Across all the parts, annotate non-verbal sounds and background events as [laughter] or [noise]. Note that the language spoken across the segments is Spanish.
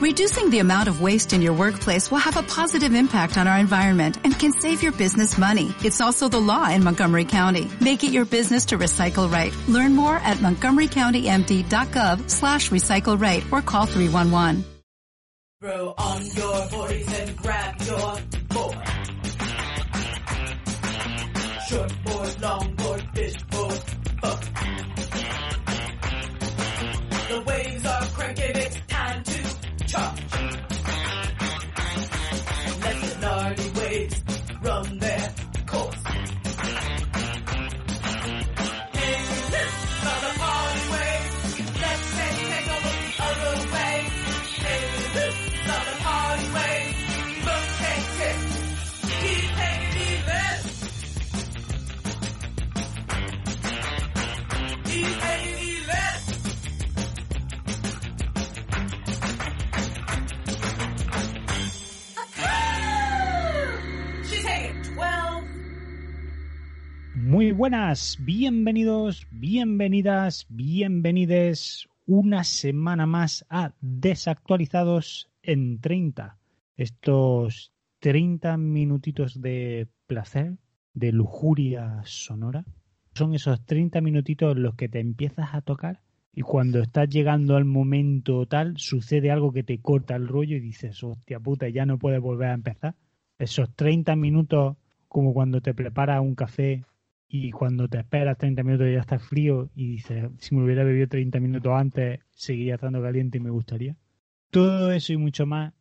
Reducing the amount of waste in your workplace will have a positive impact on our environment and can save your business money. It's also the law in Montgomery County. Make it your business to recycle right. Learn more at montgomerycountymd.gov slash recycle right or call 311. Throw on your boards and grab your board. Short board, long board, fish board. The waves Muy buenas, bienvenidos, bienvenidas, bienvenides una semana más a Desactualizados en 30. Estos 30 minutitos de placer, de lujuria sonora, son esos 30 minutitos los que te empiezas a tocar y cuando estás llegando al momento tal, sucede algo que te corta el rollo y dices, hostia puta, ya no puedes volver a empezar. Esos 30 minutos como cuando te preparas un café y cuando te esperas 30 minutos ya está frío y dices, si me hubiera bebido 30 minutos antes, seguiría estando caliente y me gustaría. Todo eso y mucho más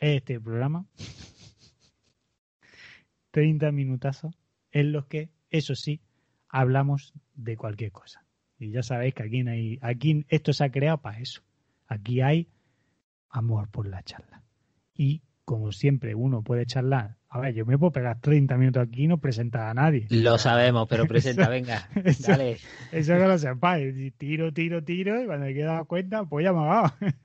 es este programa. [laughs] 30 minutazos en los que, eso sí, hablamos de cualquier cosa. Y ya sabéis que aquí, hay, aquí esto se ha creado para eso. Aquí hay amor por la charla. Y como siempre uno puede charlar, a ver, yo me puedo pegar 30 minutos aquí y no presentar a nadie. Lo sabemos, pero [laughs] presenta, Eso- venga, [laughs] eso- dale. Eso que lo sepáis. Tiro, tiro, tiro, y cuando me queda cuenta, pues ya me ha dado. [laughs]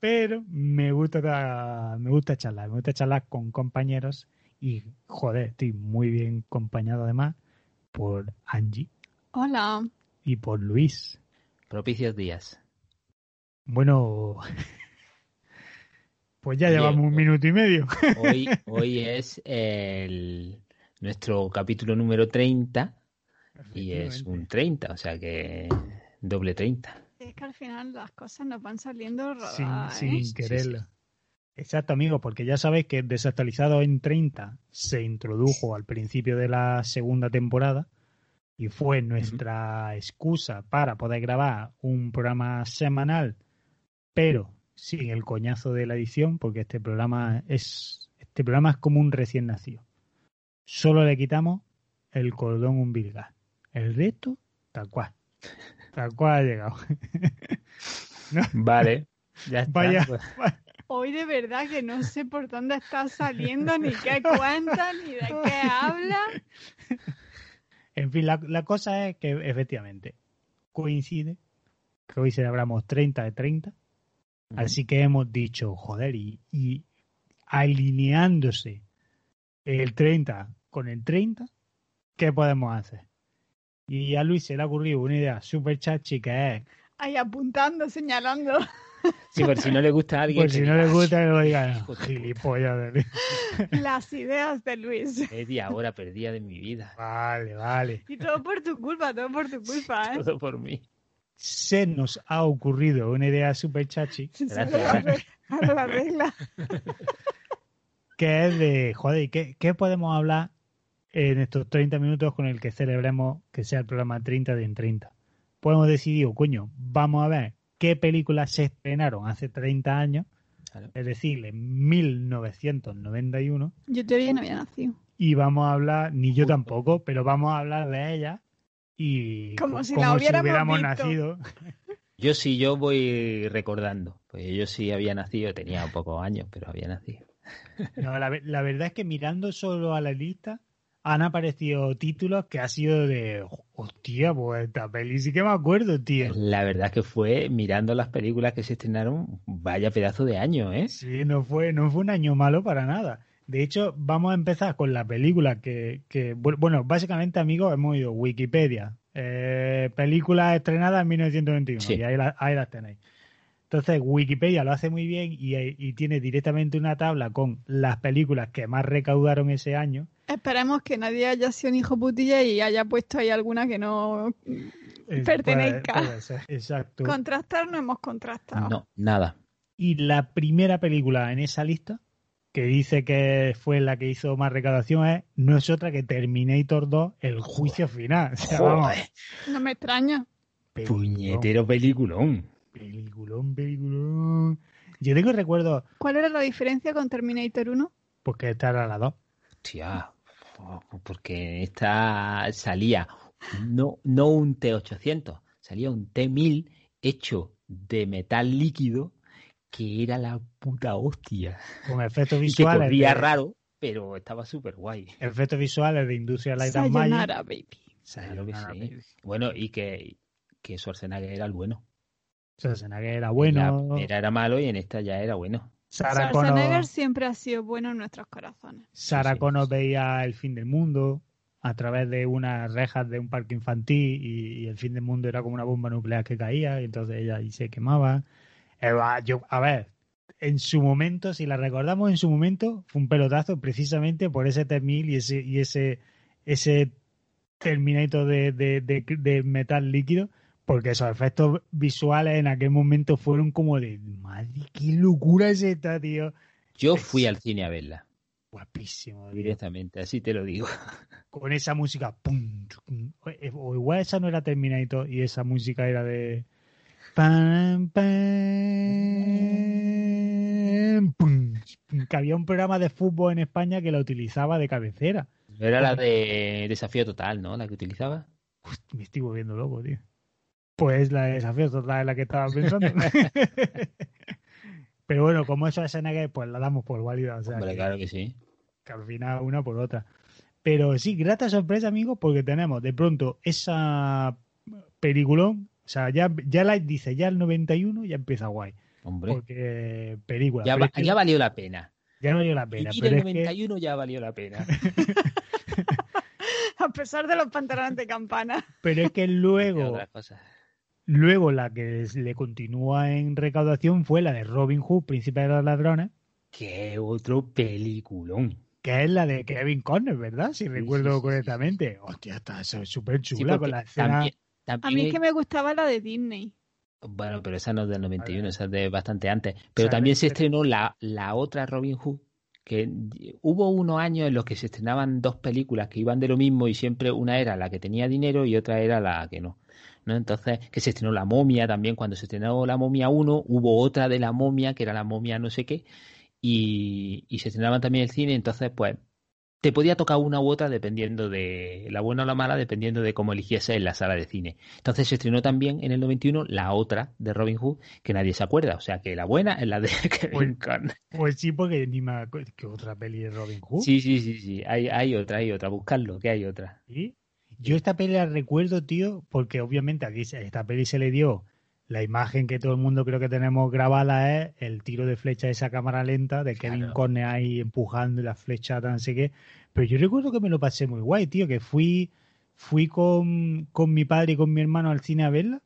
Pero me gusta, ta- me gusta charlar, me gusta charlar con compañeros y, joder, estoy muy bien acompañado además por Angie Hola. y por Luis. Propicios días. Bueno, pues ya Oye, llevamos un minuto y medio. [laughs] Hoy, hoy es el, nuestro capítulo número 30 y es un 30, o sea que doble 30. Es que al final las cosas nos van saliendo sin, rodadas, sin ¿eh? quererlo. Exacto, amigo, porque ya sabéis que Desactualizado en 30 se introdujo al principio de la segunda temporada y fue nuestra excusa para poder grabar un programa semanal, pero sin el coñazo de la edición, porque este programa es este programa es como un recién nacido. Solo le quitamos el cordón umbilical. El resto, tal cual. Tal cual ha llegado. [laughs] Vale, ya está. Vaya, pues. Hoy de verdad que no sé por dónde está saliendo, ni qué cuenta, ni de qué habla. En fin, la, la cosa es que efectivamente coincide que hoy celebramos 30 de 30, así que hemos dicho, joder, y, y alineándose el 30 con el 30, ¿qué podemos hacer? Y a Luis se le ha ocurrido una idea súper chachi que es, Ahí apuntando, señalando. [laughs] Sí, por si no le gusta a alguien. por si que no le gusta que lo digan, Hijo de gilipollas. de- [laughs] Las ideas de Luis. Media hora perdida de mi vida. Vale, vale. Y todo por tu culpa, todo por tu culpa, [laughs] ¿eh? Todo por mí. Se nos ha ocurrido una idea súper chachi Sí, Gracias. ahora la regla. que es de, joder, ¿qué, qué podemos hablar en estos 30 minutos con el que celebremos que sea el programa 30 de en 30? Podemos decidir, oh, coño, vamos a ver qué películas se estrenaron hace 30 años, Claro. es decir, en 1991, Yo todavía no había nacido. y vamos a hablar, ni yo tampoco, pero vamos a hablar de ellas y Como si como la hubiéramos hubiéramos visto. nacido. [laughs] Yo sí, yo voy recordando. Pues yo sí había nacido, tenía pocos años, pero había nacido. [laughs] No, la, ve- la verdad es que mirando solo a la lista han aparecido títulos que ha sido de hostia, pues esta peli sí que me acuerdo, tío. La verdad es que fue mirando las películas que se estrenaron, vaya pedazo de año, ¿eh? Sí, no fue, no fue un año malo para nada. De hecho, vamos a empezar con la película que, que bu- bueno, básicamente, amigos, hemos ido Wikipedia, eh, película estrenada en 1921, Sí. y ahí, la- ahí las tenéis. Entonces, Wikipedia lo hace muy bien y, y tiene directamente una tabla con las películas que más recaudaron ese año. Esperemos que nadie haya sido un hijo putilla y haya puesto ahí alguna que no Eh, Pertenezca. puede- puede ser, exacto. contrastar, no hemos contrastado. No, nada. Y la primera película en esa lista, que dice que fue la que hizo más recaudación, es no es otra que Terminator 2, El Juicio Final. [laughs] O sea, vamos, No me extraña. peliculón, puñetero peliculón. Peliculón, peliculón. Yo tengo recuerdo, ¿Cuál era la diferencia con Terminator 1? porque esta era la 2. Hostia, porque esta salía no, no un T800, salía un T1000 hecho de metal líquido que era la puta hostia. Con efectos [laughs] Y que visuales. corría de- raro, pero estaba súper guay. Efectos visuales de Industrial Light and Magic. Sayonara, baby. Claro que Sayonara, sí. baby. Bueno, y que, que Schwarzenegger era el bueno. Schwarzenegger era En bueno. la primera era malo y en esta ya era bueno. Sarah Schwarzenegger Connor, siempre ha sido bueno en nuestros corazones. Sarah Sí, sí. Connor veía el fin del mundo a través de unas rejas de un parque infantil y, y el fin del mundo era como una bomba nuclear que caía y entonces ella ahí se quemaba. Yo, a ver, en su momento, si la recordamos en su momento, fue un pelotazo precisamente por ese T-1000 y ese, y ese, ese Terminator de, de, de, de metal líquido, porque esos efectos visuales en aquel momento fueron como de, madre, qué locura es esta, tío. Yo fui al cine a verla, Guapísimo. tío. directamente, así te lo digo. [laughs] Con esa música. pum, O igual esa no era Terminator y esa música era de. Pam, pam, pum, pum, que había un programa de fútbol en España que la utilizaba de cabecera. Era la de Desafío Total, ¿no? La que utilizaba. Me estoy volviendo loco, tío. Pues la de desafío total es la que estaba pensando. [laughs] Pero bueno, como eso es Schwarzenegger, pues la damos por válida. O sea, Hombre, que- claro que sí. que al final una por otra. Pero sí, grata sorpresa, amigos, porque tenemos de pronto esa peliculón. O sea, ya, ya la dice, ya el 91 ya empieza guay. Hombre, Porque película. ya, pero va- es que ya valió la pena. ya no valió la pena. Vivir Pero el es que, 91 ya valió la pena. [laughs] A pesar de los pantalones de campana. pero es que luego, luego la que le continúa en recaudación fue la de Robin Hood, Príncipe de los Ladrones, Qué otro peliculón. que es la de Kevin Conner, ¿verdad? Si recuerdo sí, sí, correctamente. Hostia, está súper chula con la escena. también, A mí es que me gustaba la de Disney. Bueno, pero esa no es del 91, Vale. esa es de bastante antes. Pero sea, también se estrenó la, la otra Robin Hood, que hubo unos años en los que se estrenaban dos películas que iban de lo mismo y siempre una era la que tenía dinero y otra era la que no. ¿no? Entonces, que se estrenó La Momia también, cuando se estrenó La Momia 1, hubo otra de La Momia, que era La Momia no sé qué, y, y se estrenaban también el cine, entonces, pues, te podía tocar una u otra dependiendo de la buena o la mala, dependiendo de cómo eligiese en la sala de cine. Entonces se estrenó también en el 91 la otra de Robin Hood, que nadie se acuerda. O sea que la buena es la de [laughs] Kevin Conner. Pues sí, porque ni me acuerdo. ¿Qué otra peli de Robin Hood? Sí, sí, sí, sí. Hay, hay otra, hay otra. Buscarlo, que hay otra. ¿Sí? Yo esta peli la recuerdo, tío, porque obviamente aquí esta peli se le dio la imagen que todo el mundo creo que tenemos grabada es el tiro de flecha de esa cámara lenta de Kevin Claro. Ahí empujando y la flecha tan sé qué. Pero yo recuerdo que me lo pasé muy guay, tío, que fui fui con, con mi padre y con mi hermano al cine a verla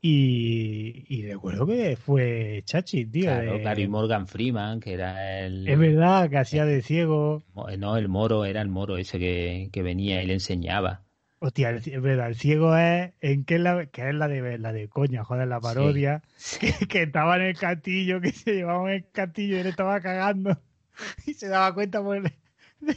y, y recuerdo que fue chachi, tío. Claro, de- claro, y Morgan Freeman, que era el... es verdad que hacía de ciego. Mo- No, el moro, era el moro ese que, que venía y le enseñaba. Hostia, el- es verdad, el ciego es en qué es la, que es la de la de coña, joder, la parodia, que, que estaba en el castillo, que se llevaba en el castillo y le estaba cagando y se daba cuenta por el- de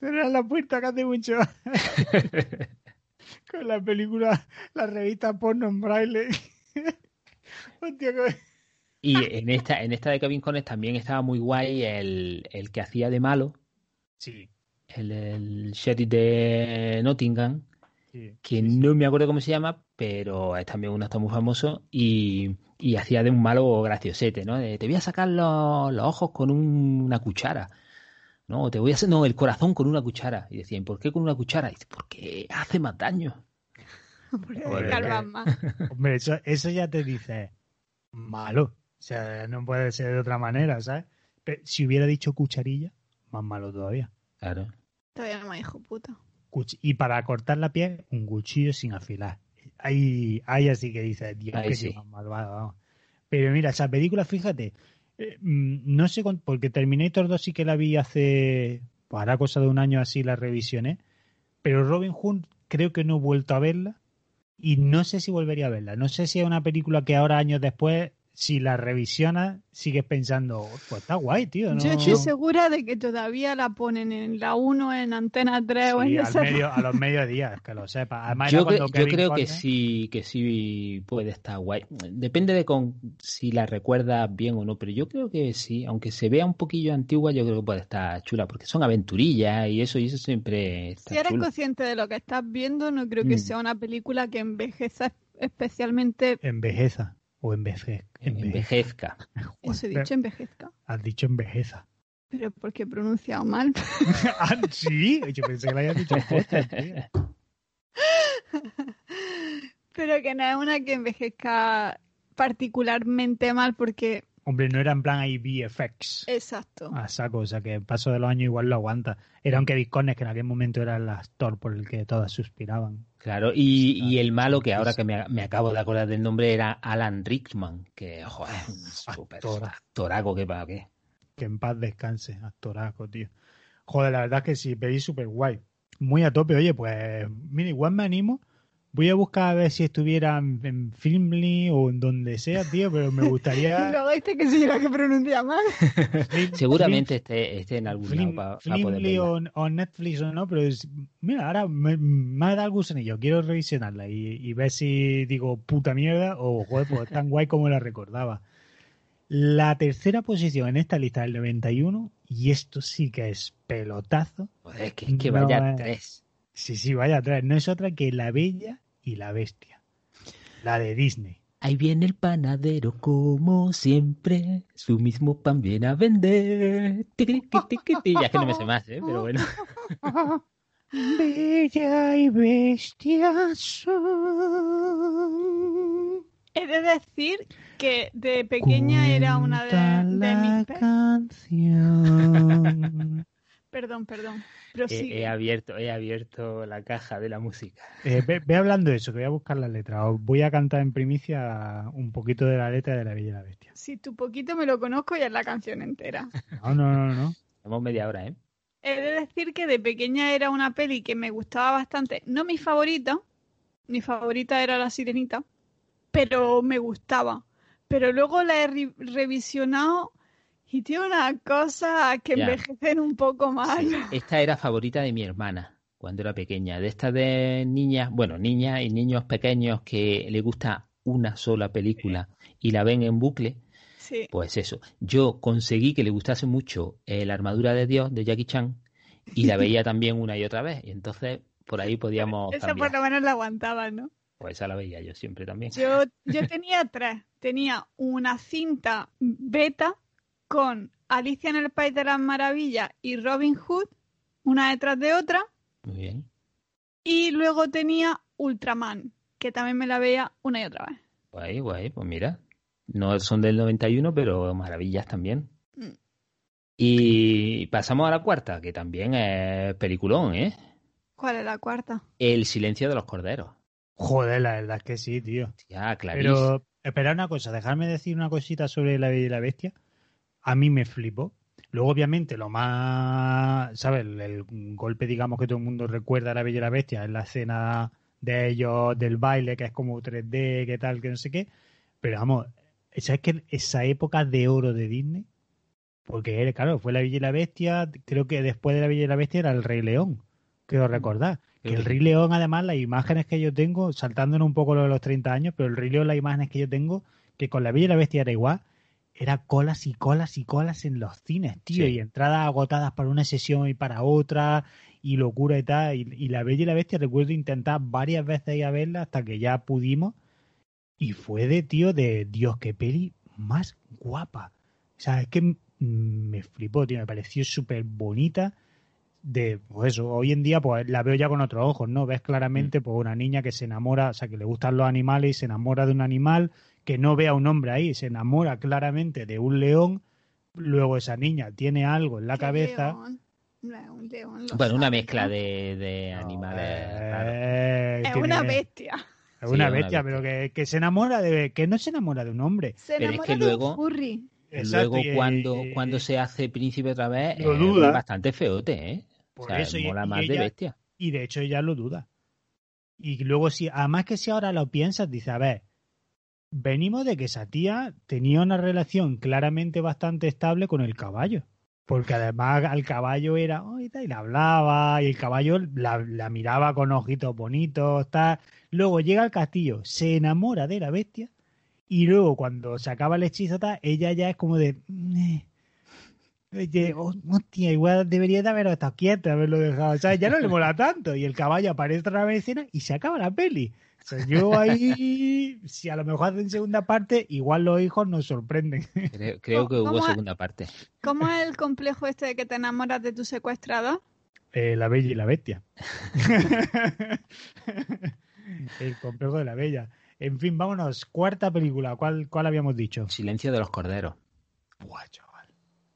cerrar la puerta que hace mucho [laughs] con la película, la revista porno en braille. [laughs] Hostia, que- Y en esta, en esta de Kevin Conner también estaba muy guay el, el que hacía de malo, Sí, el, el sheriff de Nottingham, sí. que no me acuerdo cómo se llama, pero es también un actor muy famoso y, y hacía de un malo graciosete, ¿no? De, te voy a sacar los, los ojos con un- una cuchara. No, te voy a hacer, no, el corazón con una cuchara. Y decían, ¿por qué con una cuchara? Y dice, porque hace más daño. [laughs] Porque Joder. calvan más. [laughs] Hombre, eso, eso ya te dice malo. O sea, no puede ser de otra manera, ¿sabes? Pero si hubiera dicho cucharilla, más malo todavía. Claro. Todavía no me dijo puta. Y para cortar la piel, un cuchillo sin afilar. Ahí, ahí así que dice, Dios, que sí. malvado, vamos. Pero mira, esa película, fíjate, eh, mm, no sé, con- porque Terminator 2 sí que la vi hace, pues hará cosa de un año así, la revisioné, pero Robin Hood creo que no he vuelto a verla y no sé si volvería a verla. No sé si es una película que ahora, años después, si la revisionas, sigues pensando, pues está guay, tío. ¿no? Yo estoy segura de que todavía la ponen en la 1, en Antena 3 o en Sí, al esa- medio- a los [laughs] mediodías, que lo sepa. Además, Yo, creo que sí, que sí puede estar guay. Depende de con, si la recuerdas bien o no, pero yo creo que sí, aunque se vea un poquillo antigua, yo creo que puede estar chula, porque son aventurillas y eso, y eso siempre está Si eres chulo. consciente de lo que estás viendo, no creo que Mm. sea una película que envejeza especialmente. Envejeza. O envejez. Envejezca. Eso he dicho, envejezca. Has dicho envejeza. Pero porque he pronunciado mal. [laughs] ah, sí. Yo pensé que lo habías dicho. [laughs] Pero que no es una que envejezca particularmente mal porque. Hombre, no era en plan ahí VFX. Exacto. A saco, o sea que el paso de los años igual lo aguanta. Era un Kevin Costner que en aquel momento era el actor por el que todas suspiraban. Claro, y, y el malo que ahora que me, me acabo de acordar del nombre era Alan Rickman, que, joder, un súper Actor. actoraco que para qué. Que en paz descanse, actoraco, tío. Joder, la verdad es que sí, pedí súper guay. Muy a tope, oye, pues, mira, igual me animo. Voy a buscar a ver si estuviera en, en Filmly o en donde sea, tío, pero me gustaría... [laughs] luego dice que la que pronuncia mal. Seguramente esté, esté en algún lado para Flimly verla. o, o Netflix o no, pero es- mira, ahora me, me ha dado el gusanillo, quiero revisionarla y, y ver si digo puta mierda o joder, pues tan guay como la recordaba. La tercera posición en esta lista del 91, y esto sí que es pelotazo, Joder, es que, es que No, vaya eh. tres. sí, sí, vaya atrás, no es otra que La Bella y la Bestia, la de Disney. Ahí viene el panadero como siempre, su mismo pan viene a vender. Ya es que no me sé más, ¿eh? pero bueno. [laughs] Bella y Bestia son... He de decir que de pequeña era una de, Cuenta de mis. canción. [laughs] Perdón, perdón. He, abierto, he abierto la caja de la música. Eh, ve, ve hablando de eso, que voy a buscar la letra. Os voy a cantar en primicia un poquito de la letra de La Bella y la Bestia. Si tu poquito me lo conozco, ya es la canción entera. No, no, no, no. Tenemos media hora, ¿eh? He de decir que de pequeña era una peli que me gustaba bastante. No mi favorita. Mi favorita era La Sirenita. Pero me gustaba. Pero luego la he re- revisionado y tiene una cosa que Ya. envejecen un poco mal. Sí, [laughs] Esta era favorita de mi hermana cuando era pequeña. De estas de niñas, bueno, niñas y niños pequeños que le gusta una sola película y la ven en bucle, Sí. pues eso. Yo conseguí que le gustase mucho eh, la armadura de Dios de Jackie Chan y la veía [laughs] también una y otra vez. Y entonces por ahí podíamos Esa cambiar. por lo menos la aguantaba, ¿no? Pues esa la veía yo siempre también. Yo, yo tenía tres. Tenía una cinta beta con Alicia en el País de las Maravillas y Robin Hood, una detrás de otra. Muy bien. Y luego tenía Ultraman, que también me la veía una y otra vez. Guay, guay, pues mira. No son del 91, pero maravillas también. Mm. Y pasamos a la cuarta, que también es peliculón, ¿eh? ¿Cuál es la cuarta? El silencio de los corderos. Joder, la verdad es que sí, tío. Ya, Clarice. Pero, esperad una cosa, dejarme decir una cosita sobre La Bella y la Bestia. A mí me flipó. Luego, obviamente, lo más, ¿sabes? El, el golpe, digamos, que todo el mundo recuerda a La Bella y la Bestia es la escena de ellos, del baile, que es como 3D, que tal, que no sé qué. Pero vamos, ¿sabes que esa época de oro de Disney? Porque, claro, fue La Bella y la Bestia, creo que después de La Bella y la Bestia era El Rey León, quiero recordar. Que el Rey León, además, las imágenes que yo tengo, saltándonos un poco lo de los 30 años, pero el Rey León, las imágenes que yo tengo, que con la Bella y la Bestia era igual, era colas y colas y colas en los cines, tío, Sí. y entradas agotadas para una sesión y para otra, y locura y tal. Y, y la Bella y la Bestia, recuerdo intentar varias veces ir a verla hasta que ya pudimos, y fue de, tío, de Dios, qué peli más guapa. O sea, es que mm, me flipó, tío, me pareció súper bonita de pues eso, hoy en día pues la veo ya con otros ojos, ¿no? Ves claramente pues una niña que se enamora, o sea, que le gustan los animales y se enamora de un animal, que no ve a un hombre ahí, se enamora claramente de un león, luego esa niña tiene algo en la ¿Qué cabeza. león? No, un león, Bueno, una sabe, mezcla ¿no? de, de animales. Eh, Es una bestia. Es Sí, una es una bestia, pero que, que se enamora de. que no se enamora de un hombre. Se Pero es enamora que de un luego-. Exacto, Luego y- cuando, y- cuando se hace príncipe otra vez, Lo es duda. bastante feote, ¿eh? Por o sea, eso, mola y más de ella- bestia. Y de hecho ella lo duda. Y luego, si, además que si ahora lo piensas, dice, a ver, venimos de que esa tía tenía una relación claramente bastante estable con el caballo. Porque además al caballo era, "Oh, y tal", y le hablaba, y el caballo la, miraba con ojitos bonitos, tal. Luego llega al castillo, se enamora de la bestia, y luego cuando se acaba el hechizo, ella ya es como de. Oye, oh, hostia, igual debería de haber estado quieto, haberlo dejado. O sea, ya no le mola tanto. Y el caballo aparece otra vez en escena y se acaba la peli. O sea, yo ahí, si a lo mejor hacen segunda parte, igual los hijos nos sorprenden. [laughs] Creo, creo que ¿Cómo hubo es? segunda parte. ¿Cómo es el complejo este de que te enamoras de tu secuestrador? Eh, la bella y la bestia. [laughs] el complejo de la bella. En fin, vámonos. Cuarta película. ¿Cuál, cuál habíamos dicho? Silencio de los corderos. Buah, chaval.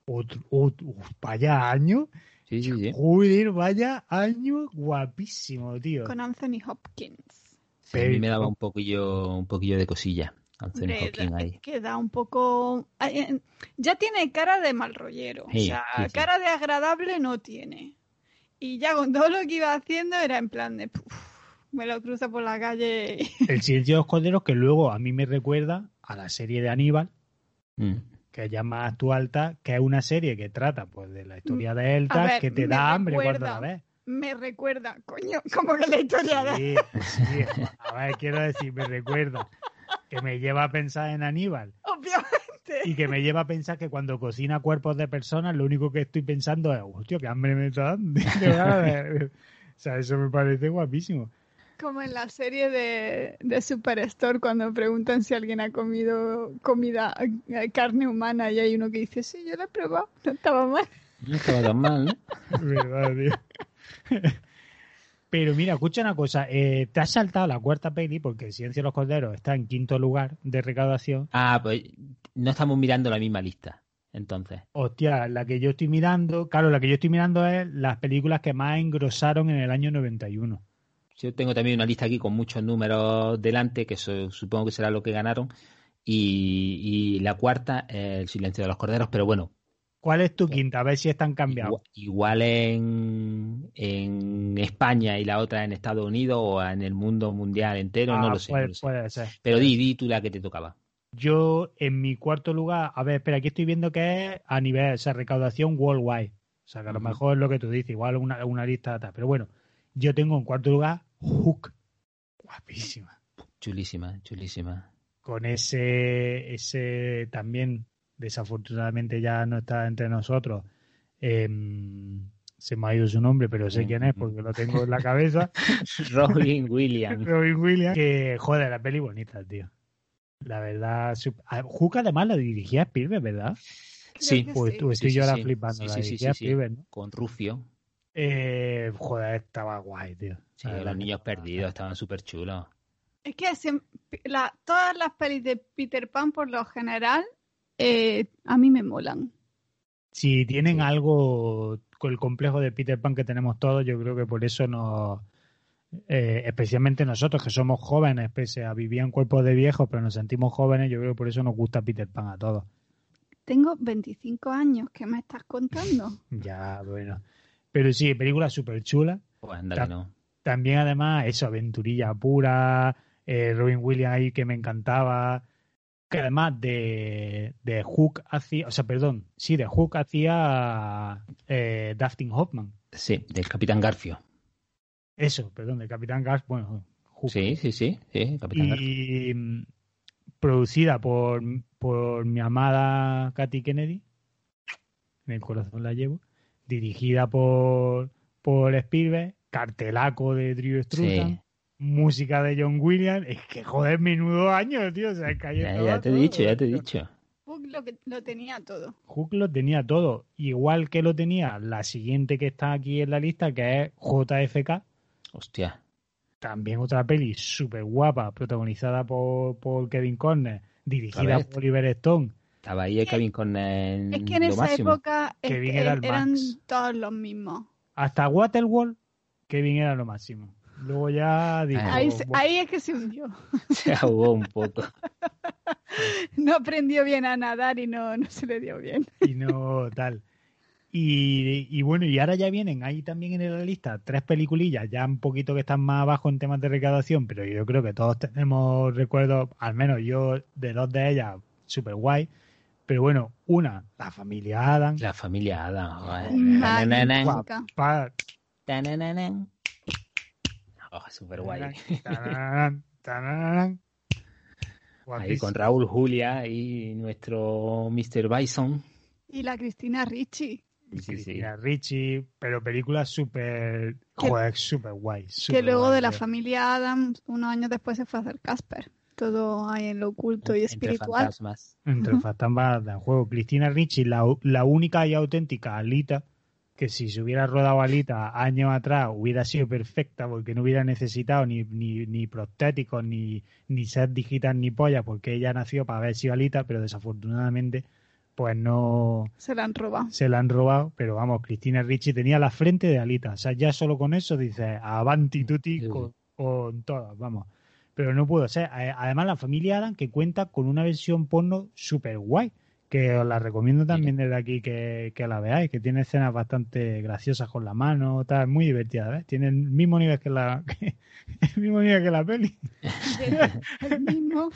Otro, otro- uf, vaya año. Sí, sí, sí. Joder, vaya año guapísimo, tío. Con Anthony Hopkins. A mí me daba un poquillo, un poquillo de cosilla. Anthony ahí. que da un poco... Ya tiene cara de mal rollero. Sí, o sea, sí, sí. cara de agradable no tiene. Y ya con todo [laughs] lo que iba haciendo era en plan de... "Puf, me lo cruza por la calle. [laughs] El silencio de los corderos que luego a mí me recuerda a la serie de Aníbal, Mm. que es ya más actual, que es una serie que trata pues de la historia de él, ta, A ver, que te da hambre cuando la ves. Me recuerda, coño, como que la historia de... Sí, sí. A ver, quiero decir, me recuerda que me lleva a pensar en Aníbal Obviamente. y que me lleva a pensar que cuando cocina cuerpos de personas lo único que estoy pensando es, hostia, qué hambre me está dando. [laughs] O sea, eso me parece guapísimo. Como en la serie de, de Superstore cuando preguntan si alguien ha comido comida, eh, carne humana y hay uno que dice, sí, yo la he probado, no estaba mal. No estaba tan mal, ¿no? [laughs] Verdad, tío. [laughs] Pero mira, escucha una cosa, eh, te has saltado la cuarta peli porque El Silencio de los Corderos está en quinto lugar de recaudación. Ah, pues no estamos mirando la misma lista. Entonces, Hostia, la que yo estoy mirando, claro, la que yo estoy mirando es las películas que más engrosaron en el año 91. yo tengo también una lista aquí con muchos números delante, que eso supongo que será lo que ganaron. Y, y la cuarta, eh, El silencio de los corderos, pero bueno, ¿Cuál es tu quinta? A ver si están cambiados. igual, igual en, en España y la otra en Estados Unidos o en el mundo mundial entero, no Ah, lo sé. puede, no lo sé. puede ser. Pero di, di tú la que te tocaba. Yo, en mi cuarto lugar, a ver, espera, aquí estoy viendo que es a nivel, o sea, recaudación worldwide. O sea, que a lo mejor es lo que tú dices, igual una, una lista tal. Pero bueno, yo tengo en cuarto lugar Hook. Guapísima. Chulísima, chulísima. Con ese, ese también, desafortunadamente ya no está entre nosotros. em, se me ha ido su nombre, pero sé quién es porque lo tengo en la cabeza. [laughs] Robin Williams. Robin Williams. Que, joder, la peli bonita, tío. La verdad, sup- ah, Hook además la dirigía Spielberg, ¿verdad? Sí, Pues sí. tú estoy Sí, yo ahora sí. flipando. Sí, la dirigía sí, sí. Spielberg, ¿no? Con Rufio. Eh, joder, estaba guay, tío. Sí, los niños perdidos estaban súper chulos. Es que la- todas las pelis de Peter Pan, por lo general, eh, a mí me molan. Si tienen Sí. algo con el complejo de Peter Pan que tenemos todos, yo creo que por eso nos. eh, especialmente nosotros que somos jóvenes, pese a vivir en cuerpos de viejos, pero nos sentimos jóvenes, yo creo que por eso nos gusta Peter Pan a todos. Tengo 25 años, ¿qué me estás contando? [laughs] Ya, bueno. Pero sí, película súper chula. Pues Ta- no. También, además, eso, aventurilla pura, eh, Robin Williams ahí que me encantaba. Que además de, de Hook hacía, o sea, perdón, sí, de Hook hacía eh, Dustin Hoffman. Sí, del Capitán Garfio. Eso, perdón, de Capitán Gas, bueno, Hook. Sí, sí, sí, sí, Capitán Garfio. Y mm, producida por, por mi amada Katy Kennedy, en el corazón la llevo, dirigida por, por Spielberg, cartelaco de Drew Struzan, Sí. Música de John Williams, es que joder, menudo año, tío, o sea, Ya, ya te he todo, dicho, ya te he dicho. Hook lo, que, lo tenía todo. Hook lo tenía todo, igual que lo tenía la siguiente que está aquí en la lista, que es JFK, Hostia. también otra peli súper guapa, protagonizada por, por Kevin Conner, dirigida por Oliver Stone. Estaba ahí el Kevin con el, Es que en lo esa máximo. época es Kevin que era el eran Max. todos los mismos. Hasta Waterworld, Kevin era lo máximo. Luego ya dijo, Ahí, ahí es que se hundió. [laughs] Se ahogó un poco. [laughs] No aprendió bien a nadar y no, no se le dio bien. y no tal. Y, y bueno, y ahora ya vienen ahí también en la lista tres peliculillas, ya un poquito que están más abajo en temas de recaudación, pero yo creo que todos tenemos recuerdos, al menos yo, de dos de ellas, súper guay. Pero bueno, una, la familia Adam. La familia Adam. joder. Magnífica. Pa- Tanananan. [laughs] Oh, súper guay. Tararán, [laughs] tararán. Ahí con Raúl Julia y nuestro Mr. Bison. Y la Cristina Ricci, Y Sí, sí. Cristina Ricci, pero películas súper, joder, súper guay. que luego guay, de la tío. familia Adams, unos años después se fue a hacer Casper. Todo ahí en lo oculto y Entre espiritual. fantasmas. Entre [laughs] fantasmas del juego. Cristina Ricci, la, la única y auténtica Alita, que si se hubiera rodado Alita años atrás hubiera sido perfecta porque no hubiera necesitado ni, ni, ni prostéticos, ni, ni set digital, ni polla, porque ella nació para haber sido Alita, pero desafortunadamente pues no Se la han robado. se la han robado. Pero vamos, Cristina Ricci tenía la frente de Alita. O sea, ya solo con eso dices avanti tutti Sí. con, con todas, vamos. Pero no pudo ser. Además, la familia Adam que cuenta con una versión porno súper guay, que os la recomiendo también desde aquí que, que la veáis, que tiene escenas bastante graciosas con la mano, tal, muy divertida, ¿ves? Tiene el mismo nivel que la, [laughs] el mismo nivel que la peli. [laughs] El mismo.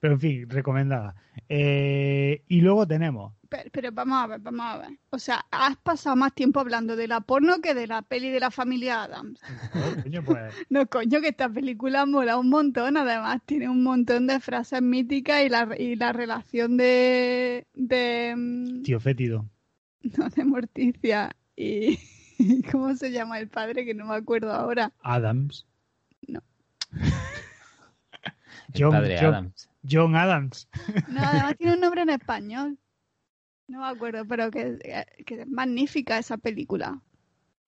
Pero en fin, recomendada. Eh, y luego tenemos Pero, pero vamos a ver, vamos a ver. O sea, has pasado más tiempo hablando de la porno que de la peli de la familia Adams. oh, coño, pues, [laughs] No, coño, que esta película mola un montón. Además, tiene un montón de frases míticas y la, y la relación de. de. mm, tío fétido. [laughs] No, de Morticia [laughs] y. ¿Cómo se llama el padre? Que no me acuerdo ahora. Adams. No. El John- padre John- Adams. John Adams. No, además tiene un nombre en español. No me acuerdo, pero que, que es magnífica esa película.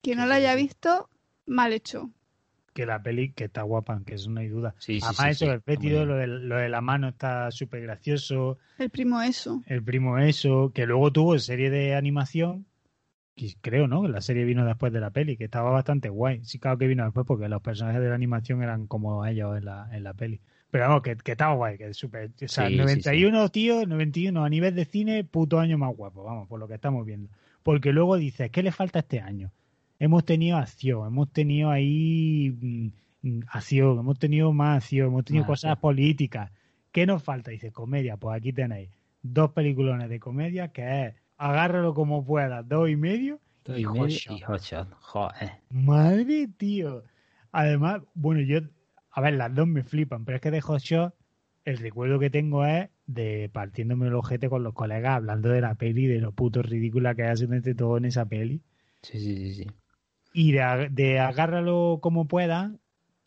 Quien no la haya visto, mal hecho. Que la peli que está guapa, que eso no hay duda. Sí, sí, Además, sí, eso, sí, el bien. lo de, lo de la mano está súper gracioso. El primo eso. El primo eso, que luego tuvo serie de animación. que creo, ¿no? La serie vino después de la peli, que estaba bastante guay. Sí, claro que vino después porque los personajes de la animación eran como ellos en la, en la peli. Pero vamos, que, que estaba guay, que es súper. O sea, Sí, sí, 91, tío, 91 a nivel de cine, puto año más guapo, vamos, por lo que estamos viendo. Porque luego dices, ¿qué le falta este año? Hemos tenido acción, hemos tenido ahí mm, mm, acción, hemos tenido más acción, hemos tenido Más cosas políticas. ¿Qué nos falta? Dice, comedia, pues aquí tenéis dos peliculones de comedia que es Agárralo como puedas, dos y medio. Dos y y medio y. Joder. Madre, tío. Además, bueno, yo, a ver, las dos me flipan, pero es que de Hot Shot, el recuerdo que tengo es de partiéndome el ojete con los colegas hablando de la peli, de lo puto ridícula que hace entre todo en esa peli. Sí, sí, sí, sí. Y de, de agárralo como pueda,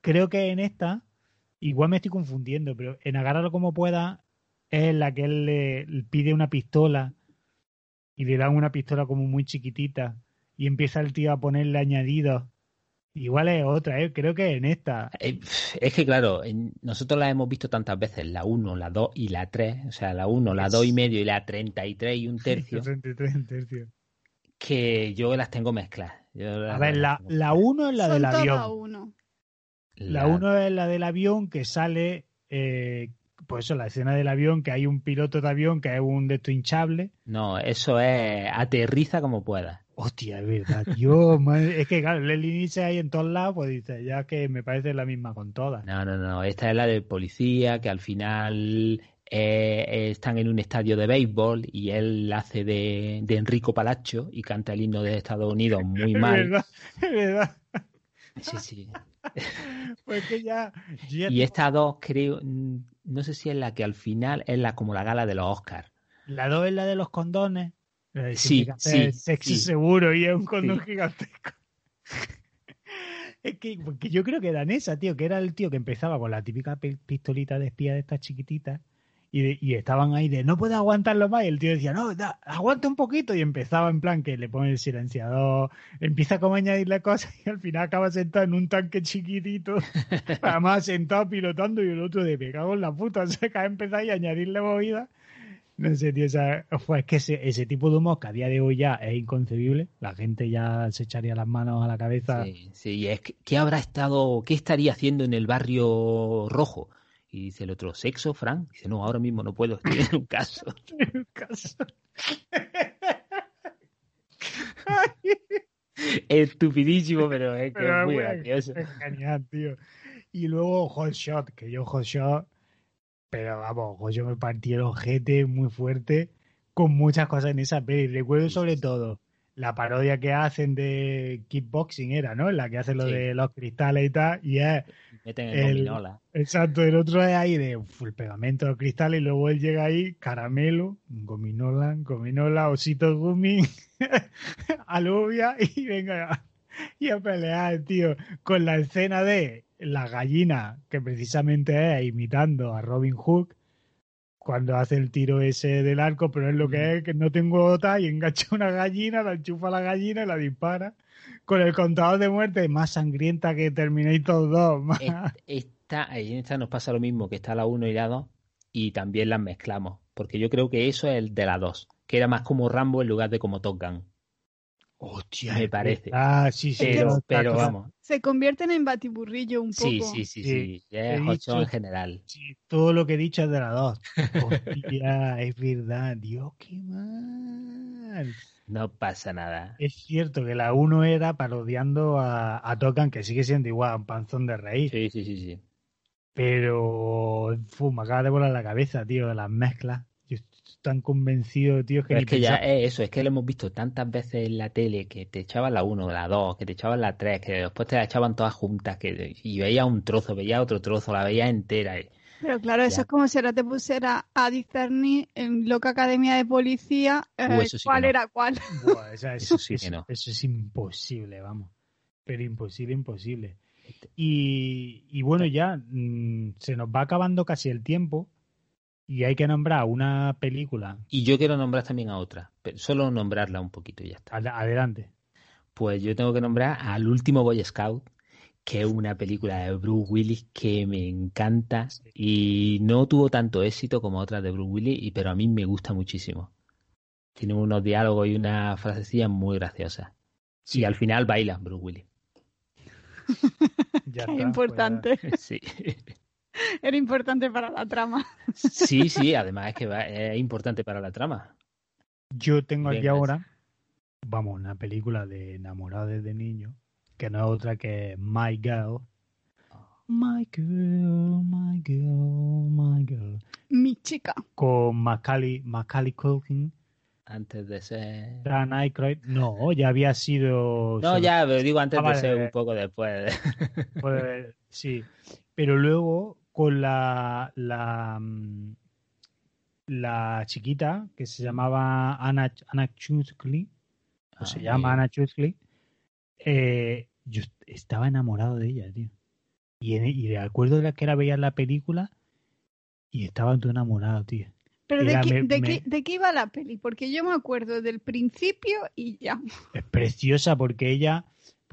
creo que en esta, igual me estoy confundiendo, pero en agárralo como pueda es en la que él le, le pide una pistola y le dan una pistola como muy chiquitita y empieza el tío a ponerle añadidos. Igual es otra, ¿eh? creo que en esta. Eh, Es que claro, nosotros la hemos visto tantas veces, la 1, la 2 y la 3, o sea, la 1, la 2 y medio y la 33 y un tercio, [laughs] 33 en tercio. que yo las tengo mezcladas. Yo A las- ver, la, las tengo la uno es la Son del todas avión. uno. La uno es la del avión que sale, eh, pues eso, la escena del avión, que hay un piloto de avión que es un de estos hinchable. No, eso es aterriza como puedas. Hostia, es verdad, tío. madre- es que claro, Leslie Nielsen ahí en todos lados, pues dice, ya que me parece la misma con todas. No, no, no, esta es la del policía que al final eh, están en un estadio de béisbol y él hace de, de Enrico Palacio y canta el himno de Estados Unidos [laughs] muy Es mal. verdad, es verdad. Sí, sí. [laughs] Pues que ya. ya Y esta dos creo, no sé si es la que al final es la como la gala de los Oscars. La dos es la de los condones. De Sí, sí, Sexo sí. seguro y es un condón Sí. gigantesco. [laughs] Es que, porque yo creo que era en esa, tío, que era el tío que empezaba con la típica pi- pistolita de espía de estas chiquititas y, de- y estaban ahí de no puedo aguantarlo más y el tío decía no, da, aguanta un poquito y empezaba en plan que le pone el silenciador, empieza como a añadirle cosas y al final acaba sentado en un tanque chiquitito, [laughs] además sentado pilotando y el otro de me cago en la puta, [laughs] o sea, que empezado a añadirle movidas No sé, tío, o sea, es que ese, ese tipo de humor que a día de hoy ya es inconcebible. La gente ya se echaría las manos a la cabeza. Sí, sí, y es que, ¿qué habrá estado, qué estaría haciendo en el barrio rojo? Y dice el otro, ¿sexo, Frank? Dice, no, ahora mismo no puedo, estoy en un caso. [laughs] en un caso. [laughs] Estupidísimo, pero es que Pero es muy bueno, gracioso. Es genial, tío. Y luego Hot Shot, que yo Hot Shot, pero vamos, Shot me partí el ojete muy fuerte con muchas cosas en esa peli. Recuerdo sobre todo la parodia que hacen de kickboxing era, ¿no? La que hacen lo Sí. de los cristales y tal, y es Meten el, el- gominola. Exacto, el otro es ahí de uf, el pegamento de cristal y luego él llega ahí, caramelo, gominola, gominola, osito gumi, [laughs] alubia y venga y a pelear, tío, con la escena de la gallina, que precisamente es imitando a Robin Hood, cuando hace el tiro ese del arco, pero es lo que es, que no tengo otra y engancha una gallina, la enchufa a la gallina y la dispara. Con el contador de muerte más sangrienta que Terminator 2. más- Es- Esta, en esta nos pasa lo mismo, que está la 1 y la 2, y también las mezclamos. Porque yo creo que eso es el de la 2, que era más como Rambo en lugar de como Top Gun. Hostia, me parece. verdad, sí, sí. Pero, pero vamos, Se convierten en batiburrillo un poco. sí, sí, sí, Sí, sí. Es dicho- en general. Sí, todo lo que he dicho es de la 2. Hostia, [laughs] es verdad. Dios, qué mal. No pasa nada. Es cierto que la 1 era parodiando a, a Tokan, que sigue siendo igual, un panzón de reír. Sí, sí, sí, sí. Pero fu, me acaba de volar la cabeza, tío, las mezclas. Tan convencido, tío, que Pero ni es que ya es eso, es que lo hemos visto tantas veces en la tele que te echaban la 1, la 2, que te echaban la 3, que después te la echaban todas juntas, que y veías un trozo, veías otro trozo, la veías entera. y- Pero claro, eso es como si ahora te pusiera a discernir en Loca Academia de Policía eh, Uh, sí que cuál no. era cuál. Buah, o sea, [laughs] Eso eso, sí que eso- no. eso es imposible, vamos. Pero imposible, imposible. Y, y bueno, ya mm, se nos va acabando casi el tiempo y hay que nombrar una película. Y yo quiero nombrar también a otra, pero solo nombrarla un poquito y ya está. Ad- Adelante. Pues yo tengo que nombrar al último Boy Scout, que es una película de Bruce Willis que me encanta y no tuvo tanto éxito como otras de Bruce Willis, y, pero a mí me gusta muchísimo. Tiene unos diálogos y unas frasecillas muy graciosas. Sí. Y al final baila Bruce Willis. Ya [laughs] Qué está, importante. [laughs] Sí. [laughs] Era importante para la trama. sí, sí, [laughs] además es que va- es importante para la trama. yo tengo aquí ahora, vamos, una película de enamorado desde niño, que no es otra que My Girl. My girl, my girl, my girl. Mi chica. Con Macaulay, Macaulay Culkin, Antes de ser... Dan Aykroyd. No, ya había sido... No, ya, pero digo antes Ah, de vale, ser un poco después. Pues, sí, pero luego con la, la, mm, la chiquita que se llamaba Anna, Anna Chuskley, o se Ah, llama Anna Chuskley, eh, yo est- estaba enamorado de ella, tío. Y, en- y recuerdo la que era veía en la película y estaba todo enamorado, tío. Pero ¿de, qué, me- de, me- qué, ¿de qué iba la peli? Porque yo me acuerdo del principio y ya. Es preciosa porque ella,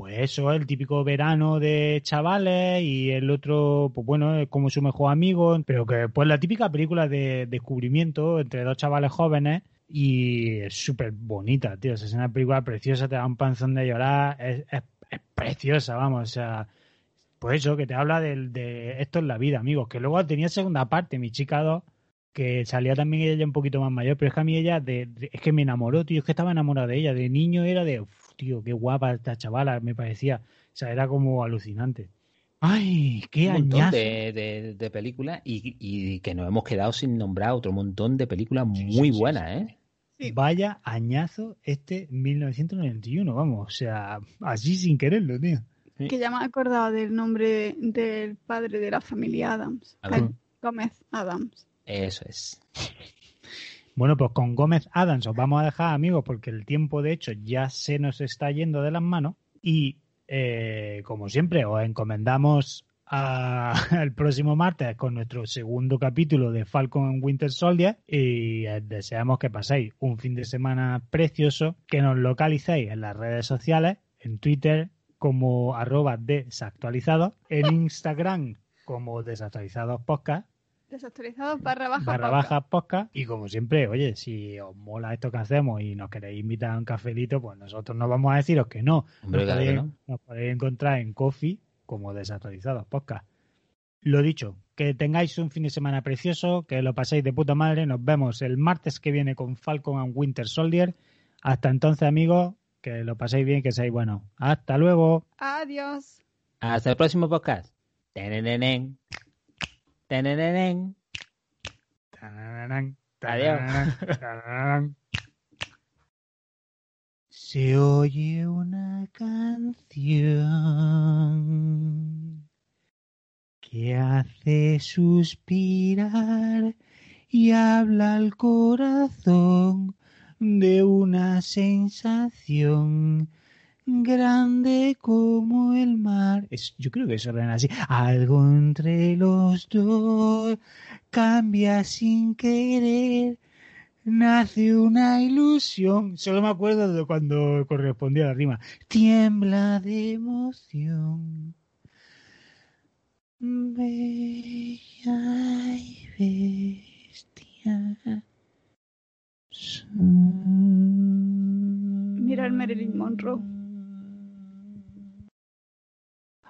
pues eso, el típico verano de chavales y el otro, pues bueno, es como su mejor amigo, pero que pues la típica película de descubrimiento entre dos chavales jóvenes y es súper bonita, tío. O sea, es una película preciosa, te da un panzón de llorar, es, es, es preciosa, vamos, o sea, pues eso, que te habla del, de esto es la vida, amigos, que luego tenía segunda parte, mi chica 2, que salía también ella un poquito más mayor, pero es que a mí ella, de, de- es que me enamoró, tío, es que estaba enamorado de ella, de niño era de, "Uf, tío, qué guapa esta chavala, me parecía, o sea, era como alucinante. Ay, qué un montón añazo. de, de- de películas y, y que nos hemos quedado sin nombrar otro montón de películas muy sí, sí, buenas, sí. ¿eh? Sí. Vaya añazo este 1991, vamos, o sea, así sin quererlo, tío. Sí. Que ya me he acordado del nombre del padre de la familia Adams. Gómez Adams. Eso es. Bueno, pues con Gómez Adams os vamos a dejar, amigos, porque el tiempo, de hecho, ya se nos está yendo de las manos. Y, eh, como siempre, os encomendamos a- [laughs] al próximo martes con nuestro segundo capítulo de Falcon Winter Soldier. Y deseamos que paséis un fin de semana precioso, que nos localicéis en las redes sociales, en Twitter como arroba desactualizados, en Instagram como desactualizados podcast Desactualizados barra baja. barra podcast. baja podcast. Y como siempre, oye, si os mola esto que hacemos y nos queréis invitar a un cafelito, pues nosotros no vamos a deciros que no. Hombre, nos, claro que podéis, no. nos podéis encontrar en Coffee como desactualizados podcast. Lo dicho, que tengáis un fin de semana precioso, que lo paséis de puta madre. Nos vemos el martes que viene con Falcon and Winter Soldier. Hasta entonces, amigos, que lo paséis bien, que seáis buenos. Hasta luego. Adiós. Hasta el próximo podcast. Adiós. Se oye una canción que hace suspirar y habla al corazón de una sensación grande como el mar. Es, yo creo que eso suena así. Algo entre los dos cambia sin querer. Nace una ilusión. Solo me acuerdo de cuando correspondía la rima. Tiembla de emoción. Bella y bestia. Mira el Marilyn Monroe.